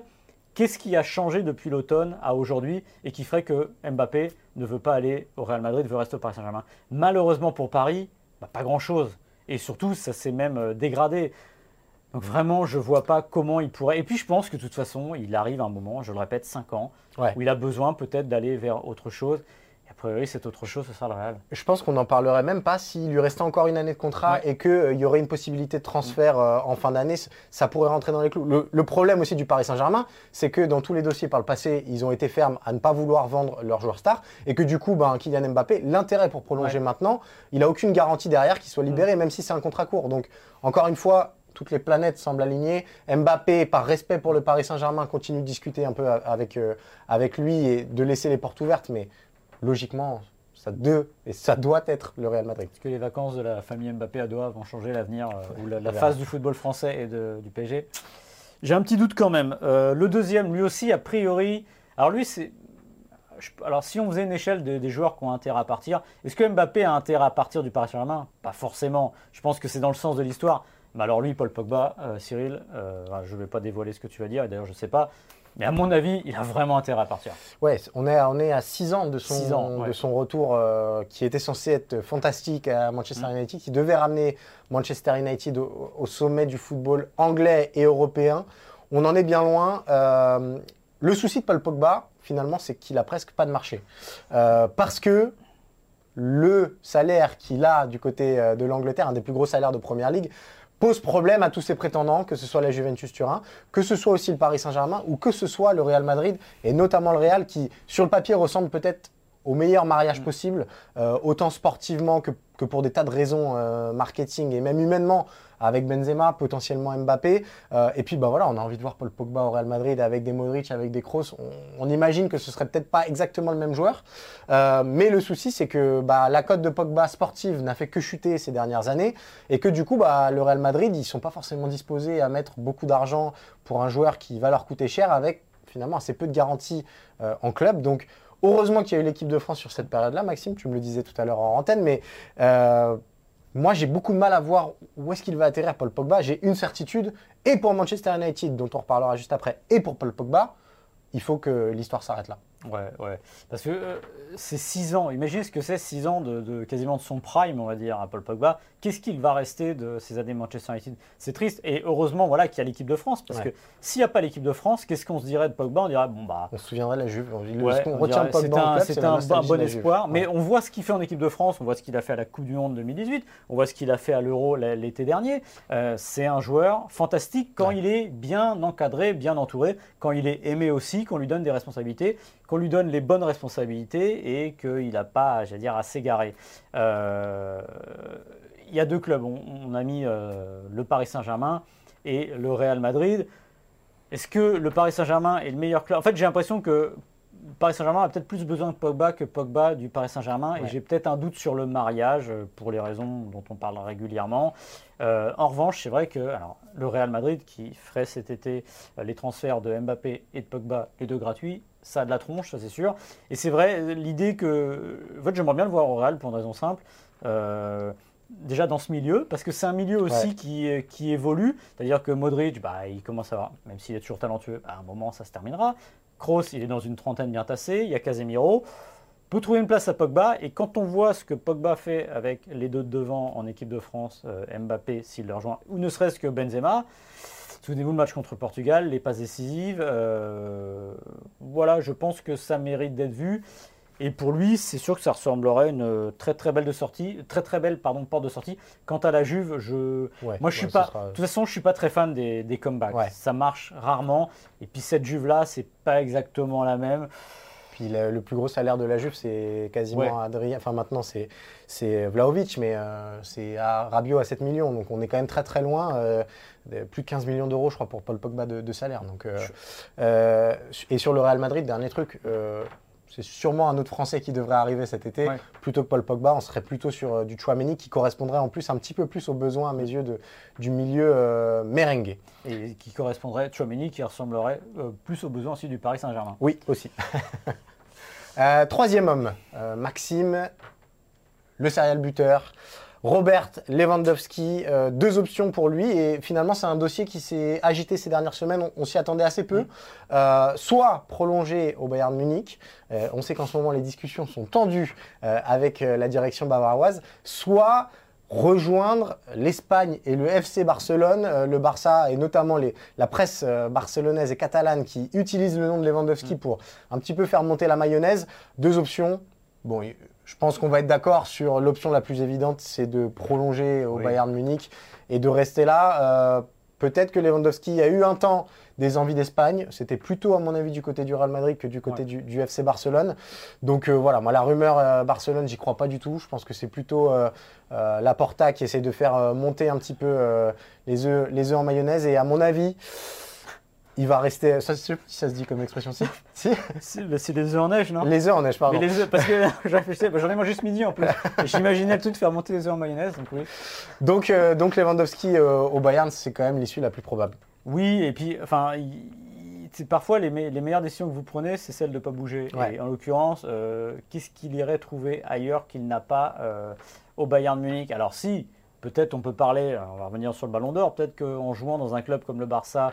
qu'est-ce qui a changé depuis l'automne à aujourd'hui et qui ferait que Mbappé ne veut pas aller au Real Madrid, veut rester au Paris Saint-Germain? Malheureusement pour Paris, bah, pas grand-chose. Et surtout, ça s'est même euh, dégradé. Donc vraiment, je ne vois pas comment il pourrait. Et puis je pense que de toute façon, il arrive un moment, je le répète, 5 ans, où il a besoin peut-être d'aller vers autre chose priori, c'est autre chose, ce sera le Real. Je pense qu'on n'en parlerait même pas s'il lui restait encore une année de contrat et qu'il euh, y aurait une possibilité de transfert euh, en fin d'année. Ça pourrait rentrer dans les clous. Le, problème aussi du Paris Saint-Germain, c'est que dans tous les dossiers par le passé, ils ont été fermes à ne pas vouloir vendre leurs joueurs stars et que du coup, ben, Kylian Mbappé, l'intérêt pour prolonger maintenant, il n'a aucune garantie derrière qu'il soit libéré, mm. même si c'est un contrat court. Donc, encore une fois, toutes les planètes semblent alignées. Mbappé, par respect pour le Paris Saint-Germain, continue de discuter un peu avec, euh, avec lui et de laisser les portes ouvertes. Mais logiquement, ça, doit, et ça doit être le Real Madrid. Est-ce que les vacances de la famille Mbappé à Doha vont changer l'avenir euh, ou la, phase du football français et du PSG J'ai un petit doute quand même. Euh, le deuxième, lui aussi, a priori. Alors lui, c'est. Alors si on faisait une échelle des joueurs qui ont intérêt à partir, est-ce que Mbappé a intérêt à partir du Paris Saint-Germain? Pas forcément. Je pense que c'est dans le sens de l'histoire. Mais alors lui, Paul Pogba, euh, Cyril, je ne vais pas dévoiler ce que tu vas dire, et d'ailleurs je ne sais pas, mais à mon avis, il a vraiment intérêt à partir. Ouais, on est, on est à 6 ans de son, de son retour euh, qui était censé être fantastique à Manchester mm. United, qui devait ramener Manchester United au, sommet du football anglais et européen. On en est bien loin. Euh, le souci de Paul Pogba, finalement, c'est qu'il a presque pas de marché. Euh, parce que le salaire qu'il a du côté de l'Angleterre, un des plus gros salaires de Première Ligue, pose problème à tous ses prétendants, que ce soit la Juventus Turin, que ce soit aussi le Paris Saint-Germain ou que ce soit le Real Madrid, et notamment le Real qui, sur le papier, ressemble peut-être au meilleur mariage mm. possible, euh, autant sportivement que, pour des tas de raisons euh, marketing et même humainement, avec Benzema, potentiellement Mbappé. Euh, et puis bah voilà, on a envie de voir Paul Pogba au Real Madrid avec des Modric, avec des Kroos. On, imagine que ce serait peut-être pas exactement le même joueur, mais le souci c'est que bah, la cote de Pogba sportive n'a fait que chuter ces dernières années et que du coup bah, le Real Madrid ils sont pas forcément disposés à mettre beaucoup d'argent pour un joueur qui va leur coûter cher avec finalement assez peu de garanties en club. Donc Heureusement qu'il y a eu l'équipe de France sur cette période-là, Maxime, tu me le disais tout à l'heure en antenne, mais euh, moi j'ai beaucoup de mal à voir où est-ce qu'il va atterrir Paul Pogba. J'ai une certitude, et pour Manchester United, dont on reparlera juste après, et pour Paul Pogba, il faut que l'histoire s'arrête là. Ouais, ouais. Parce que euh, c'est 6 ans. Imaginez ce que c'est 6 ans de, quasiment de son prime, on va dire, à Paul Pogba. Qu'est-ce qu'il va rester de ces années Manchester United? C'est triste. Et heureusement, voilà, qu'il y a l'équipe de France. Parce que s'il n'y a pas l'équipe de France, qu'est-ce qu'on se dirait de Pogba? On dirait, bon, bah. On se souviendrait de la Juve. on, retient Pogba C'est un, bon espoir. Mais on voit ce qu'il fait en équipe de France. On voit ce qu'il a fait à la Coupe du Monde 2018. On voit ce qu'il a fait à l'Euro l'été dernier. Euh, c'est un joueur fantastique quand il est bien encadré, bien entouré, quand il est aimé aussi, qu'on lui donne des responsabilités qu'on lui donne les bonnes responsabilités et qu'il n'a pas, j'allais dire, à s'égarer. Euh, il y a deux clubs. On, a mis euh, le Paris Saint-Germain et le Real Madrid. Est-ce que le Paris Saint-Germain est le meilleur club? En fait, j'ai l'impression que Paris Saint-Germain a peut-être plus besoin de Pogba que Pogba du Paris Saint-Germain. Et j'ai peut-être un doute sur le mariage euh, pour les raisons dont on parle régulièrement. Euh, en revanche, c'est vrai que alors, le Real Madrid, qui ferait cet été euh, les transferts de Mbappé et de Pogba, les deux gratuits, ça a de la tronche, ça c'est sûr. Et c'est vrai, l'idée que. En fait, j'aimerais bien le voir au Real pour une raison simple. Euh, déjà dans ce milieu, parce que c'est un milieu aussi Ouais. qui, qui évolue. C'est-à-dire que Modric, bah, il commence à avoir, même s'il est toujours talentueux, à un moment ça se terminera. Kroos, il est dans une trentaine bien tassée. Il y a Casemiro. peut trouver une place à Pogba. Et quand on voit ce que Pogba fait avec les deux de devant en équipe de France, euh, Mbappé s'il le rejoint, ou ne serait-ce que Benzema, souvenez-vous le match contre Portugal, les passes décisives. euh, voilà, je pense que ça mérite d'être vu. Et pour lui, c'est sûr que ça ressemblerait à une très très belle de sortie, très très belle pardon porte de sortie. Quant à la Juve, je Ouais, moi, je suis ouais, pas. sera- De toute façon, je suis pas très fan des, des comebacks. Ouais. Ça marche rarement. Et puis cette Juve là, c'est pas exactement la même. Puis le, le plus gros salaire de la Juve, c'est quasiment Ouais. Adrien. Enfin, maintenant, c'est, c'est Vlaovic, mais euh, c'est à Rabiot à 7 millions. Donc, on est quand même très, très loin. euh, plus de 15 millions d'euros, je crois, pour Paul Pogba de, de salaire. Donc, euh, euh, et sur le Real Madrid, dernier truc. C'est sûrement un autre Français qui devrait arriver cet été. Ouais. Plutôt que Paul Pogba, on serait plutôt sur euh, du Chouameni qui correspondrait en plus un petit peu plus aux besoins, à mes yeux, de, du milieu euh, merengue. Et qui correspondrait, Chouameni, qui ressemblerait euh, plus aux besoins aussi du Paris Saint-Germain. Oui, aussi. Troisième homme, Maxime, le serial buteur. Robert Lewandowski, euh, deux options pour lui. Et finalement, c'est un dossier qui s'est agité ces dernières semaines. On, on s'y attendait assez peu. Euh, soit prolongé au Bayern Munich. Euh, on sait qu'en ce moment, les discussions sont tendues euh, avec euh, la direction bavaroise. Soit rejoindre l'Espagne et le FC Barcelone, euh, le Barça et notamment les- la presse euh, barcelonaise et catalane qui utilisent le nom de Lewandowski pour un petit peu faire monter la mayonnaise. Deux options. Bon, je pense qu'on va être d'accord sur l'option la plus évidente, c'est de prolonger au Oui. Bayern Munich et de rester là. Euh, Peut-être que Lewandowski a eu un temps des envies d'Espagne. C'était plutôt, à mon avis, du côté du Real Madrid que du côté Ouais. du, du FC Barcelone. Donc euh, voilà, moi, la rumeur euh, Barcelone, j'y crois pas du tout. Je pense que c'est plutôt euh, euh, Laporta qui essaie de faire euh, monter un petit peu euh, les, œufs, les œufs en mayonnaise. Et à mon avis, il va rester. Ça, je sais pas si ça se dit comme expression. Si, si C'est bah, c'est des œufs en neige, non? Les œufs en neige, pardon. Mais les œufs, parce que j'en ai mangé ce midi en plus. J'imaginais truc de faire monter les œufs en mayonnaise, donc oui. Donc, euh, donc Lewandowski euh, au Bayern, c'est quand même l'issue la plus probable. Oui, et puis, enfin, parfois les, me- les meilleures décisions que vous prenez, c'est celle de ne pas bouger. Ouais. Et en l'occurrence, euh, qu'est-ce qu'il irait trouver ailleurs qu'il n'a pas euh, au Bayern Munich? Alors si, peut-être on peut parler, on va revenir sur le Ballon d'Or, peut-être qu'en jouant dans un club comme le Barça,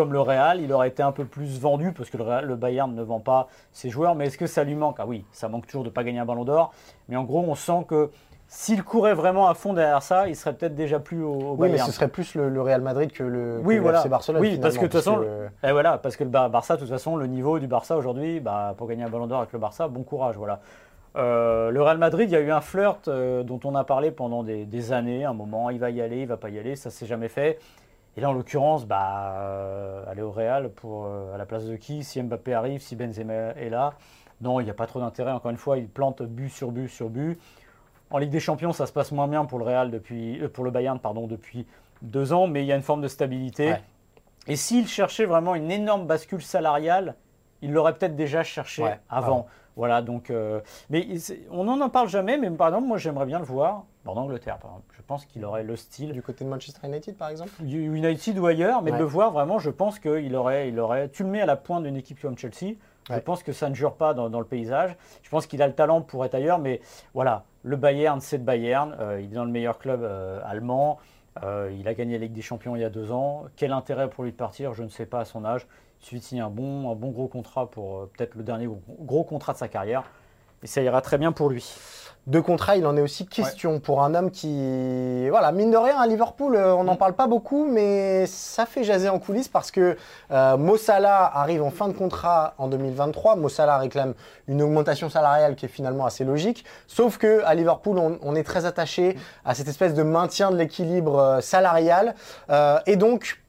comme le Real, il aurait été un peu plus vendu, parce que le, Real- le Bayern ne vend pas ses joueurs, mais est-ce que ça lui manque? Ah oui, ça manque toujours de ne pas gagner un Ballon d'Or, mais en gros, on sent que s'il courait vraiment à fond derrière ça, il serait peut-être déjà plus au, au Oui, mais Bayern. ce serait plus le, le Real Madrid que le, Oui, que le voilà. FC Barcelone. Oui, parce que de toute façon, que- Et voilà, parce que le Bar- Barça, de toute façon, le niveau du Barça aujourd'hui, bah, pour gagner un ballon d'or avec le Barça, bon courage. Voilà. Euh, le Real Madrid, il y a eu un flirt euh, dont on a parlé pendant des, des années. Un moment, il va y aller, il va pas y aller, ça s'est jamais fait. Et là, en l'occurrence, bah, euh, aller au Real pour, euh, à la place de qui? Si Mbappé arrive, si Benzema est là. Non, il n'y a pas trop d'intérêt. Encore une fois, il plante but sur but sur but. En Ligue des Champions, ça se passe moins bien pour le Real depuis, euh, pour le Bayern, pardon, depuis deux ans, mais il y a une forme de stabilité. Ouais. Et s'il cherchait vraiment une énorme bascule salariale, il l'aurait peut-être déjà cherché Ouais, avant. ouais. Voilà, donc, euh, mais on n'en en parle jamais, mais par exemple, moi j'aimerais bien le voir en Angleterre. Par exemple. Je pense qu'il aurait le style Du côté de Manchester United, par exemple? United ou ailleurs, mais Ouais. de le voir vraiment, je pense qu'il aurait, il aurait. Tu le mets à la pointe d'une équipe comme Chelsea. Je pense que ça ne jure pas dans, dans le paysage. Je pense qu'il a le talent pour être ailleurs, mais voilà, le Bayern, c'est le Bayern. Euh, il est dans le meilleur club euh, allemand. Euh, il a gagné la Ligue des Champions il y a deux ans. Quel intérêt pour lui de partir? Je ne sais pas à son âge. Il suffit de signer un bon, un bon gros contrat pour peut-être le dernier gros, gros contrat de sa carrière. Et ça ira très bien pour lui. De contrat, il en est aussi question pour un homme qui, voilà, mine de rien, à Liverpool, euh, on n'en Mm. parle pas beaucoup, mais ça fait jaser en coulisses parce que euh, Mo Salah arrive en fin de contrat en 2023. Mo Salah réclame une augmentation salariale qui est finalement assez logique, sauf que à Liverpool, on, on est très attaché à cette espèce de maintien de l'équilibre euh, salarial, Euh, et donc.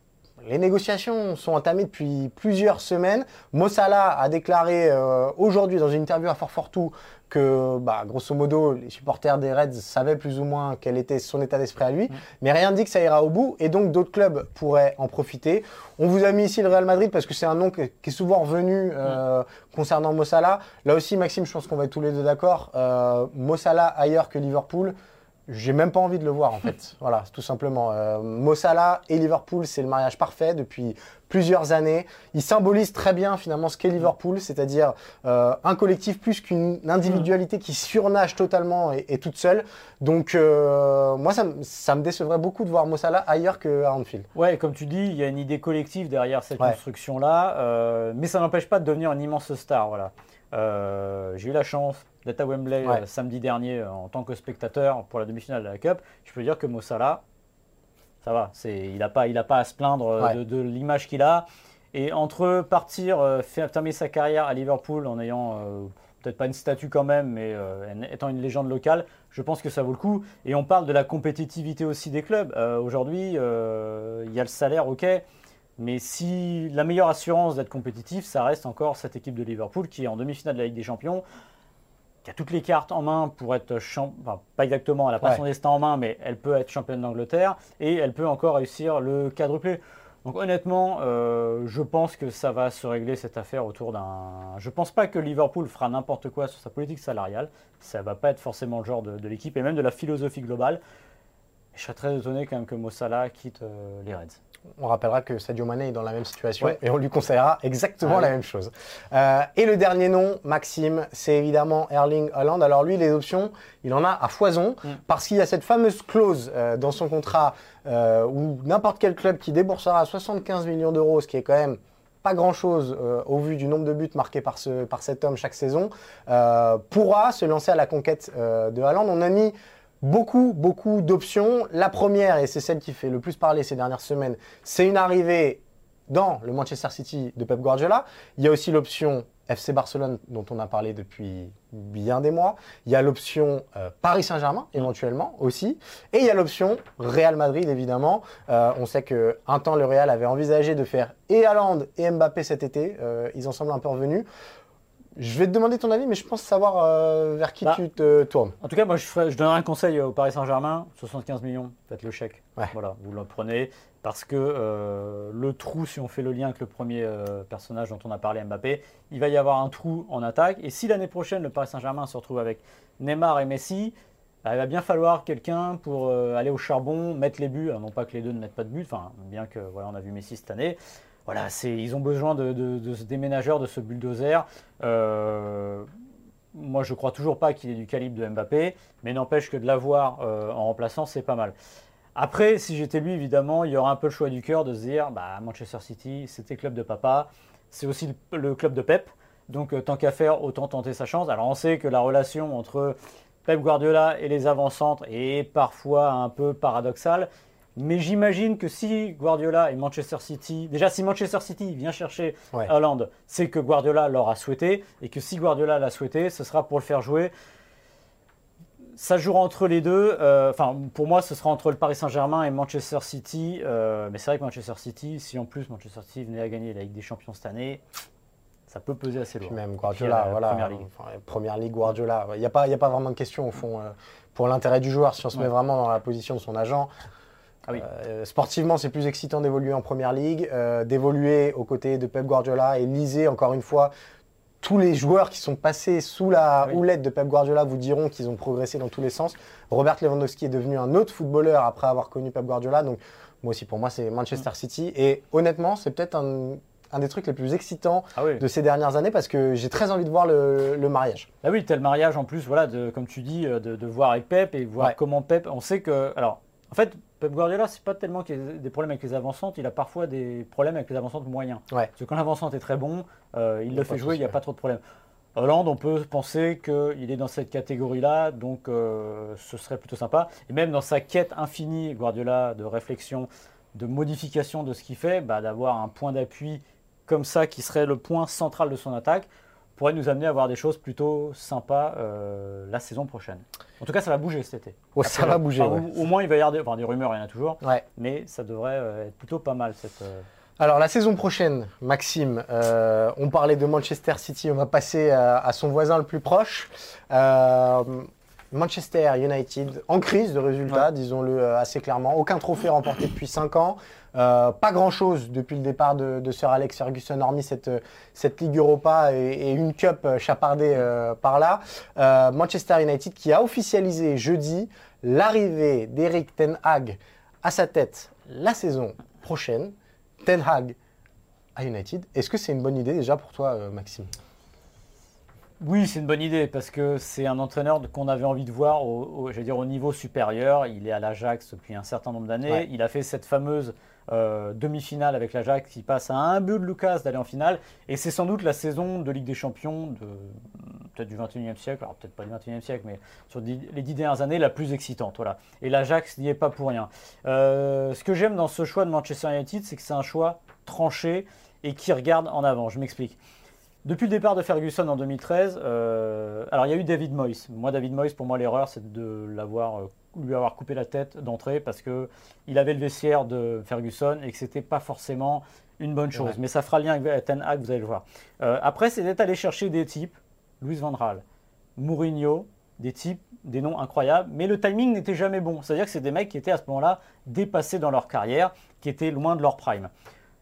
Les négociations sont entamées depuis plusieurs semaines. Mossala a déclaré euh, aujourd'hui dans une interview à Forfortou que, bah, grosso modo, les supporters des Reds savaient plus ou moins quel était son état d'esprit à lui, mm. mais rien ne dit que ça ira au bout, et donc d'autres clubs pourraient en profiter. On vous a mis ici le Real Madrid parce que c'est un nom qui est souvent revenu euh, mm. concernant Mossala. Là aussi, Maxime, je pense qu'on va être tous les deux d'accord. Euh, Mossala ailleurs que Liverpool, j'ai même pas envie de le voir en fait. voilà, tout simplement. Euh, Mossala et Liverpool, c'est le mariage parfait depuis plusieurs années. Il symbolise très bien finalement ce qu'est Liverpool, c'est-à-dire euh, un collectif plus qu'une individualité qui surnage totalement et, toute seule. Donc euh, moi, ça, me décevrait beaucoup de voir Mossala ailleurs qu'à Anfield. Ouais, comme tu dis, il y a une idée collective derrière cette construction-là, mais ça n'empêche pas de devenir une immense star. Voilà. J'ai eu la chance d'être à Wembley euh, samedi dernier euh, en tant que spectateur pour la demi-finale de la Cup, je peux dire que Mossala, ça va, il n'a pas, pas à se plaindre euh, de, l'image qu'il a. Et entre partir, faire terminer sa carrière à Liverpool en ayant peut-être pas une statue quand même, mais étant une légende locale, je pense que ça vaut le coup. Et on parle de la compétitivité aussi des clubs. Aujourd'hui, il y a le salaire, ok. Mais si la meilleure assurance d'être compétitif, ça reste encore cette équipe de Liverpool qui est en demi-finale de la Ligue des Champions, qui a toutes les cartes en main pour être champion, enfin, pas exactement, elle n'a pas son destin en main, mais elle peut être championne d'Angleterre et elle peut encore réussir le quadruplé. Donc honnêtement, euh, je pense que ça va se régler cette affaire autour d'un. Je pense pas que Liverpool fera n'importe quoi sur sa politique salariale. Ça va pas être forcément le genre de, l'équipe et même de la philosophie globale. Je serais très étonné quand même que Mossala quitte euh, les Reds on rappellera que Sadio Mané est dans la même situation et on lui conseillera exactement ah la même chose. Euh, et le dernier nom, Maxime, c'est évidemment Erling Holland. Alors lui, les options, il en a à foison mm. parce qu'il y a cette fameuse clause euh, dans son contrat euh, où n'importe quel club qui déboursera 75 millions d'euros, ce qui est quand même pas grand-chose au vu du nombre de buts marqués par, ce, par cet homme chaque saison, pourra se lancer à la conquête de Haaland. On a mis beaucoup, beaucoup d'options. La première, et c'est celle qui fait le plus parler ces dernières semaines, c'est une arrivée dans le Manchester City de Pep Guardiola. Il y a aussi l'option FC Barcelone dont on a parlé depuis bien des mois. Il y a l'option euh, Paris Saint-Germain éventuellement aussi. Et il y a l'option Real Madrid évidemment. Euh, on sait qu'un temps le Real avait envisagé de faire et Haaland et Mbappé cet été. Euh, ils en semblent un peu revenus. Je vais te demander ton avis, mais je pense savoir euh, vers qui bah, tu te tournes. En tout cas, moi, je, je donnerais un conseil au Paris Saint-Germain 75 millions, faites le chèque. Voilà, vous le prenez. Parce que euh, le trou, si on fait le lien avec le premier euh, personnage dont on a parlé, Mbappé, il va y avoir un trou en attaque. Et si l'année prochaine, le Paris Saint-Germain se retrouve avec Neymar et Messi, bah, il va bien falloir quelqu'un pour aller au charbon, mettre les buts. non pas que les deux ne mettent pas de buts, enfin, bien que voilà, on a vu Messi cette année voilà, ils ont besoin de, ce déménageur, de ce bulldozer. Euh, moi, je crois toujours pas qu'il est du calibre de Mbappé, mais n'empêche que de l'avoir euh, en remplaçant, c'est pas mal. Après, si j'étais lui, évidemment, il y aurait un peu le choix du cœur de se dire, bah, Manchester City, c'était club de papa, c'est aussi le, club de Pep, donc euh, tant qu'à faire, autant tenter sa chance. Alors on sait que la relation entre Pep Guardiola et les avant-centres est parfois un peu paradoxale, mais j'imagine que si Guardiola et Manchester City, déjà si Manchester City vient chercher Hollande, c'est que Guardiola l'aura souhaité, et que si Guardiola l'a souhaité, ce sera pour le faire jouer. Ça jouera entre les deux. Euh, enfin, pour moi, ce sera entre le Paris Saint-Germain et Manchester City. Euh, mais c'est vrai que Manchester City, si en plus Manchester City venait à gagner la Ligue des Champions cette année, ça peut peser assez lourd. même Guardiola, voilà. Première Ligue. première Ligue, Guardiola. Il n'y a, pas, a pas vraiment de question au fond euh, pour l'intérêt du joueur. Si on se met vraiment dans la position de son agent, ah euh, sportivement, c'est plus excitant d'évoluer en première ligue, euh, d'évoluer aux côtés de Pep Guardiola et lisez encore une fois. Tous les joueurs qui sont passés sous la ah houlette de Pep Guardiola vous diront qu'ils ont progressé dans tous les sens. Robert Lewandowski est devenu un autre footballeur après avoir connu Pep Guardiola. Donc, moi aussi, pour moi, c'est Manchester City. Et honnêtement, c'est peut-être un, des trucs les plus excitants ah de ces dernières années parce que j'ai très envie de voir le, mariage. Ah oui, tel mariage en plus, voilà, comme tu dis, euh, de, voir avec Pep et voir comment Pep. On sait que. Alors, en fait, Pep Guardiola, c'est pas tellement qu'il a des problèmes avec les avancantes, il a parfois des problèmes avec les avancantes moyens. Parce que quand l'avancante est très bon, euh, il, le fait jouer, il n'y a pas trop de problèmes. Hollande, on peut penser qu'il est dans cette catégorie-là, donc euh, ce serait plutôt sympa. Et même dans sa quête infinie, Guardiola, de réflexion, de modification de ce qu'il fait, bah, d'avoir un point d'appui comme ça qui serait le point central de son attaque, pourrait nous amener à voir des choses plutôt sympas euh, la saison prochaine. En tout cas, ça va bouger cet été. Oh, ça va bouger. Enfin, ouais. au, au moins, il va y avoir des, enfin, des rumeurs, il y en a toujours, Ouais. mais ça devrait euh, être plutôt pas mal cette. euh, Alors la saison prochaine, Maxime, euh, on parlait de Manchester City, on va passer à, à son voisin le plus proche. Euh, Manchester United en crise de résultats, Ouais. disons-le euh, assez clairement. Aucun trophée remporté depuis 5 ans. Euh, pas grand-chose depuis le départ de, de Sir Alex Ferguson, hormis cette, cette Ligue Europa et, et une Cup euh, chapardée euh, par là. Euh, Manchester United qui a officialisé jeudi l'arrivée d'Eric Ten Hag à sa tête la saison prochaine. Ten Hag à United. Est-ce que c'est une bonne idée déjà pour toi, Maxime? Oui, c'est une bonne idée parce que c'est un entraîneur qu'on avait envie de voir au, dire au niveau supérieur. Il est à l'Ajax depuis un certain nombre d'années. Ouais. Il a fait cette fameuse euh, demi-finale avec l'Ajax qui passe à un but de Lucas d'aller en finale. Et c'est sans doute la saison de Ligue des Champions de peut-être du 21e siècle, alors peut-être pas du 21e siècle, mais sur les dix dernières années, la plus excitante. Voilà. Et l'Ajax n'y est pas pour rien. Euh, ce que j'aime dans ce choix de Manchester United, c'est que c'est un choix tranché et qui regarde en avant. Je m'explique. Depuis le départ de Ferguson en 2013, euh, alors il y a eu David Moyes. Moi, David Moyes, pour moi, l'erreur, c'est de l'avoir, euh, lui avoir coupé la tête d'entrée parce que il avait le vestiaire de Ferguson et que c'était pas forcément une bonne chose. Ouais. Mais ça fera lien avec Ten Hag, vous allez le voir. Euh, après, c'est d'être allé chercher des types, Luis Van Gaal, Mourinho, des types, des noms incroyables, mais le timing n'était jamais bon. C'est-à-dire que c'est des mecs qui étaient à ce moment-là dépassés dans leur carrière, qui étaient loin de leur prime.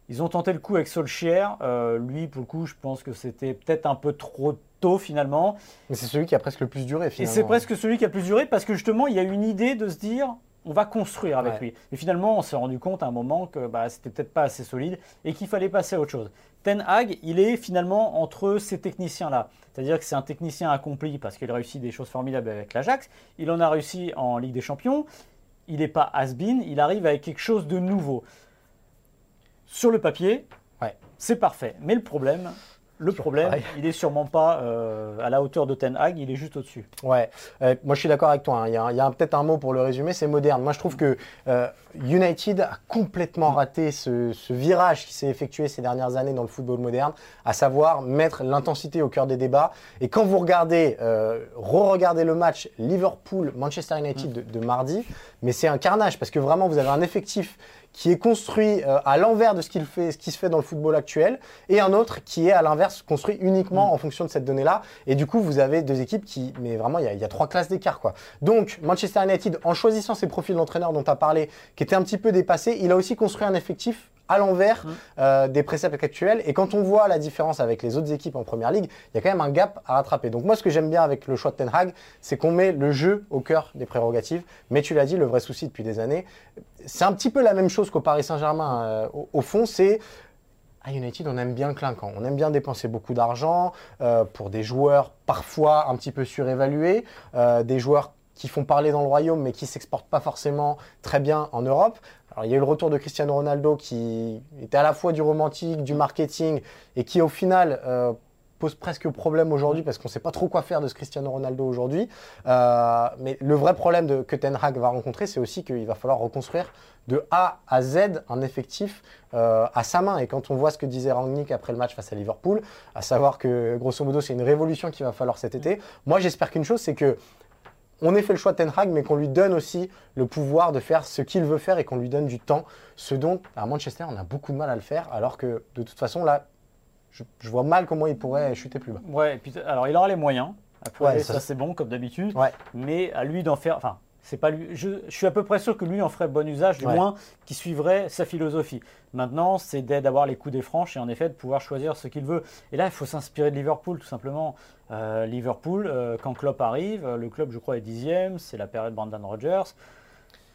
Ils ont tenté le coup avec Solskjaer. Euh, lui, pour le coup, je pense que c'était peut-être un peu trop tôt finalement. Mais c'est celui qui a presque le plus duré Et finalement. c'est presque celui qui a le plus duré parce que justement, il y a une idée de se dire on va construire avec Ouais. lui. Et finalement, on s'est rendu compte à un moment que bah, c'était peut-être pas assez solide et qu'il fallait passer à autre chose. Ten Hag, il est finalement entre ces techniciens-là. C'est-à-dire que c'est un technicien accompli parce qu'il réussit des choses formidables avec l'Ajax. Il en a réussi en Ligue des Champions. Il n'est pas has-been, il arrive avec quelque chose de nouveau. Sur le papier, Ouais. c'est parfait. Mais le problème, le problème, il est sûrement pas euh, à la hauteur de Ten Hag, il est juste au-dessus. Ouais, Euh, moi je suis d'accord avec toi. hein. Il y a, peut-être un mot pour le résumer, c'est moderne. Moi je trouve que euh, United a complètement raté ce, ce virage qui s'est effectué ces dernières années dans le football moderne, à savoir mettre l'intensité au cœur des débats. Et quand vous regardez, re-regardez le match Liverpool-Manchester United de, de mardi, mais c'est un carnage parce que vraiment vous avez un effectif qui est construit euh, à l'envers de ce, qu'il fait, ce qui se fait dans le football actuel, et un autre qui est à l'inverse construit uniquement en fonction de cette donnée-là. Et du coup, vous avez deux équipes qui, mais vraiment, il y a, il y a trois classes d'écart. quoi. Donc, Manchester United, en choisissant ses profils d'entraîneur dont tu as parlé, qui étaient un petit peu dépassés, il a aussi construit un effectif à l'envers euh, des préceptes actuels. Et quand on voit la différence avec les autres équipes en Première Ligue, il y a quand même un gap à rattraper. Donc moi, ce que j'aime bien avec le choix de Ten Hag, c'est qu'on met le jeu au cœur des prérogatives. Mais tu l'as dit, le vrai souci depuis des années, c'est un petit peu la même chose qu'au Paris Saint-Germain. euh, au, au fond, c'est à United, on aime bien clinquant. On aime bien dépenser beaucoup d'argent euh, pour des joueurs parfois un petit peu surévalués, euh, des joueurs qui font parler dans le royaume mais qui s'exportent pas forcément très bien en Europe. Alors, il y a eu le retour de Cristiano Ronaldo qui était à la fois du romantique, du marketing et qui au final euh, pose presque problème aujourd'hui parce qu'on ne sait pas trop quoi faire de ce Cristiano Ronaldo aujourd'hui. Euh, mais le vrai problème que Ten Hag va rencontrer, c'est aussi qu'il va falloir reconstruire de A à Z un effectif euh, à sa main. Et quand on voit ce que disait Rangnick après le match face à Liverpool, à savoir que grosso modo c'est une révolution qu'il va falloir cet été, moi j'espère qu'une chose, c'est que on ait fait le choix de Ten Hag, mais qu'on lui donne aussi le pouvoir de faire ce qu'il veut faire et qu'on lui donne du temps. Ce dont, à Manchester, on a beaucoup de mal à le faire, alors que de toute façon, là, je, je vois mal comment il pourrait chuter plus bas. Ouais, et puis, alors il aura les moyens. Après, Ouais, ça, ça- c'est bon comme d'habitude. Ouais. Mais à lui d'en faire. Enfin, c'est pas lui. Je, je suis à peu près sûr que lui en ferait bon usage, du Ouais. moins, qui suivrait sa philosophie. Maintenant, c'est d'avoir les coups des franches et en effet de pouvoir choisir ce qu'il veut. Et là, il faut s'inspirer de Liverpool, tout simplement. Euh, Liverpool, euh, quand Klopp arrive, euh, le club, je crois, est dixième. C'est la période Brandon Rodgers.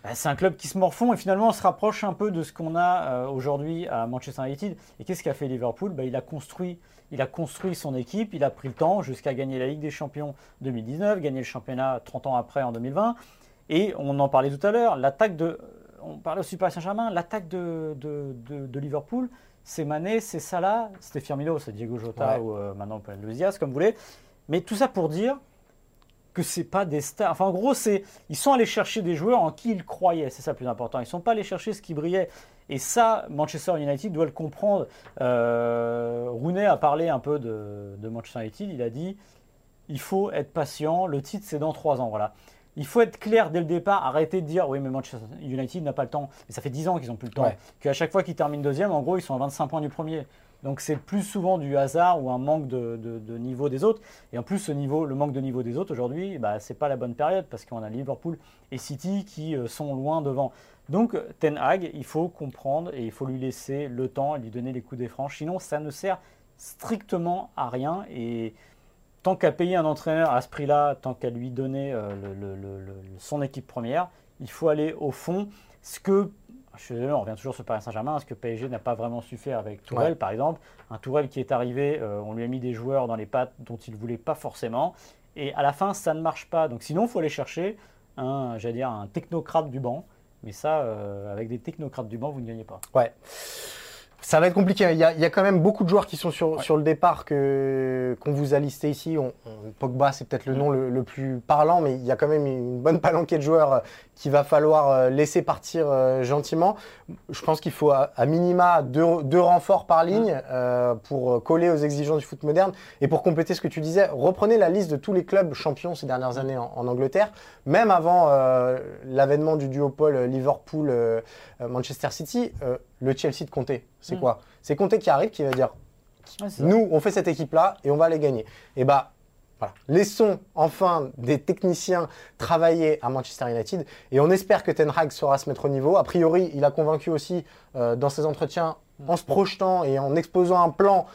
Bah, c'est un club qui se morfond et finalement on se rapproche un peu de ce qu'on a aujourd'hui à Manchester United. Et qu'est-ce qu'a fait Liverpool? Bah, il, a construit, il a construit son équipe, il a pris le temps jusqu'à gagner la Ligue des Champions 2019, gagner le championnat 30 ans après en 2020. Et on en parlait tout à l'heure, l'attaque de. On parlait aussi Paris Saint-Germain, l'attaque de, de, de- de Liverpool, c'est Mané, c'est Salah, c'était Firmino, c'est Diego Jota Ouais. ou euh, maintenant Luis Diaz, comme vous voulez. Mais tout ça pour dire que c'est pas des stars. Enfin, en gros, c'est ils sont allés chercher des joueurs en qui ils croyaient. C'est ça le plus important. Ils sont pas allés chercher ce qui brillait. Et ça, Manchester United doit le comprendre. Euh, Rooney a parlé un peu de, de, Manchester United. Il a dit il faut être patient. Le titre, c'est dans trois ans. Voilà. Il faut être clair dès le départ. Arrêter de dire oui, mais Manchester United n'a pas le temps. Et ça fait dix ans qu'ils n'ont plus le temps. Qu'à chaque fois qu'ils terminent deuxième, en gros, ils sont à 25 points du premier. Donc c'est plus souvent du hasard ou un manque de, niveau des autres. Et en plus, ce niveau, le manque de niveau des autres aujourd'hui, bah, ce n'est pas la bonne période parce qu'on a Liverpool et City qui euh, sont loin devant. Donc Ten Hag, il faut comprendre et il faut lui laisser le temps et lui donner les coups des franches. Sinon, ça ne sert strictement à rien. Et tant qu'à payer un entraîneur à ce prix-là, tant qu'à lui donner euh, son équipe première, il faut aller au fond. Ce que je suis désolé, on revient toujours sur Paris Saint-Germain, ce que PSG n'a pas vraiment su faire avec Tourelle, par exemple. Un Tourelle qui est arrivé, euh, on lui a mis des joueurs dans les pattes dont il ne voulait pas forcément. Et à la fin, ça ne marche pas. Donc sinon, il faut aller chercher un, j'allais dire, un technocrate du banc. Mais ça, euh, avec des technocrates du banc, vous ne gagnez pas. Ouais. Ça va être compliqué. Il y, a, quand même beaucoup de joueurs qui sont sur, sur le départ que, qu'on vous a listé ici. On, Pogba, c'est peut-être le nom le, plus parlant, mais il y a quand même une bonne palanquée de joueurs euh, qu'il va falloir euh, laisser partir euh, gentiment. Je pense qu'il faut à, minima deux, renforts par ligne pour coller aux exigences du foot moderne. Et pour compléter ce que tu disais, reprenez la liste de tous les clubs champions ces dernières années en, en Angleterre, même avant l'avènement du duopole Liverpool-Manchester City le Chelsea de Conte. C'est mm. quoi? C'est Conte qui arrive, qui va dire nous, on fait cette équipe-là et on va les gagner. Et bah, voilà. Laissons enfin des techniciens travailler à Manchester United et on espère que Ten Hag saura se mettre au niveau. A priori, il a convaincu aussi euh, dans ses entretiens en se projetant et en exposant un plan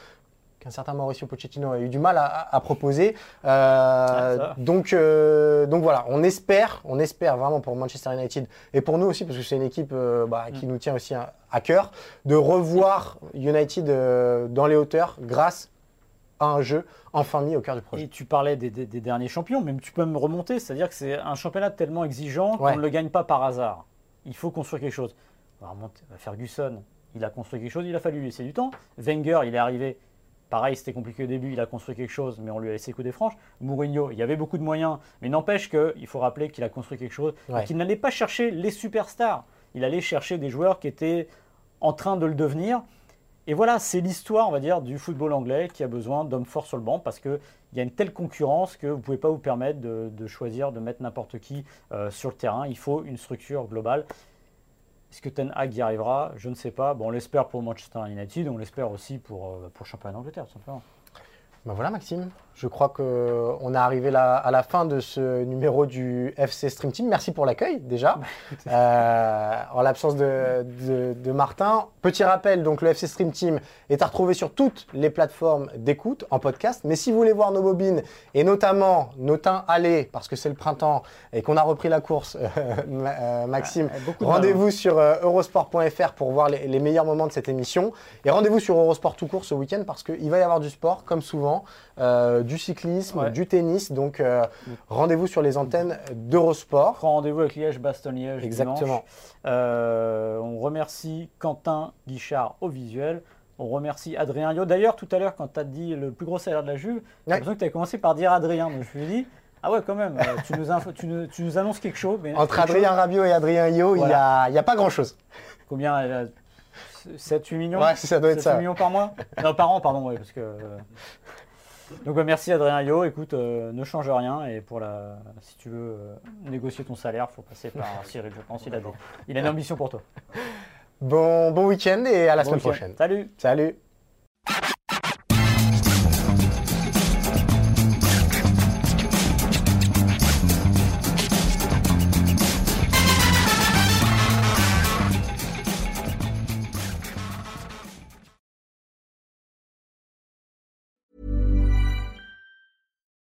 qu'un certain Mauricio Pochettino a eu du mal à, proposer. Euh, donc, euh, donc voilà, on espère, on espère vraiment pour Manchester United et pour nous aussi, parce que c'est une équipe euh, bah, qui mm. nous tient aussi à, cœur, de revoir United dans les hauteurs grâce à un jeu enfin mis au cœur du projet. Et tu parlais des, derniers champions, mais tu peux me remonter, c'est-à-dire que c'est un championnat tellement exigeant qu'on ne le gagne pas par hasard. Il faut construire quelque chose. Ferguson, il a construit quelque chose, il a fallu laisser du temps. Wenger, il est arrivé, Pareil, c'était compliqué au début, il a construit quelque chose, mais on lui a laissé coup des franches. Mourinho, il y avait beaucoup de moyens, mais n'empêche qu'il faut rappeler qu'il a construit quelque chose, qu'il n'allait pas chercher les superstars. Il allait chercher des joueurs qui étaient en train de le devenir. Et voilà, c'est l'histoire, on va dire, du football anglais qui a besoin d'hommes forts sur le banc parce qu'il y a une telle concurrence que vous ne pouvez pas vous permettre de, choisir de mettre n'importe qui euh, sur le terrain. Il faut une structure globale. Est-ce que Ten Hag y arrivera? Je ne sais pas. Bon, on l'espère pour Manchester United, on l'espère aussi pour, euh, pour championnat d'Angleterre, tout simplement. Ben voilà, Maxime. Je crois qu'on est arrivé à la fin de ce numéro du FC Stream Team. Merci pour l'accueil déjà. Euh, en l'absence de, Martin. Petit rappel, donc le FC Stream Team est à retrouver sur toutes les plateformes d'écoute en podcast. Mais si vous voulez voir nos bobines et notamment nos teints allés, parce que c'est le printemps et qu'on a repris la course, euh, euh, Maxime, rendez-vous sur eurosport.fr pour voir les, les, meilleurs moments de cette émission. Et rendez-vous sur Eurosport tout court ce week-end parce qu'il va y avoir du sport comme souvent du cyclisme, du tennis. Donc euh, rendez-vous sur les antennes d'Eurosport. Rendez-vous avec Liège-Bastogne-Liège. Exactement. Euh, on remercie Quentin Guichard au visuel. On remercie Adrien Yo. D'ailleurs, tout à l'heure, quand tu as dit le plus gros salaire de la Juve, j'ai l'impression que tu as commencé par dire Adrien. Donc je me suis dit, ah ouais, quand même, euh, tu, nous tu, nous, annonces quelque chose. Entre Adrien Rabiot et Adrien Yo, il n'y a, a, pas grand-chose. Combien 7-8 millions Ouais, ça doit être 7, ça. millions par mois? Non, par an, pardon, oui, parce que. Donc bah, merci Adrien Yo. Écoute, euh, ne change rien et pour la, si tu veux euh, négocier ton salaire, il faut passer par Cyril. Je pense il a, il a une ambition pour toi. Bon, bon week-end et à la semaine prochaine. Salut. Salut.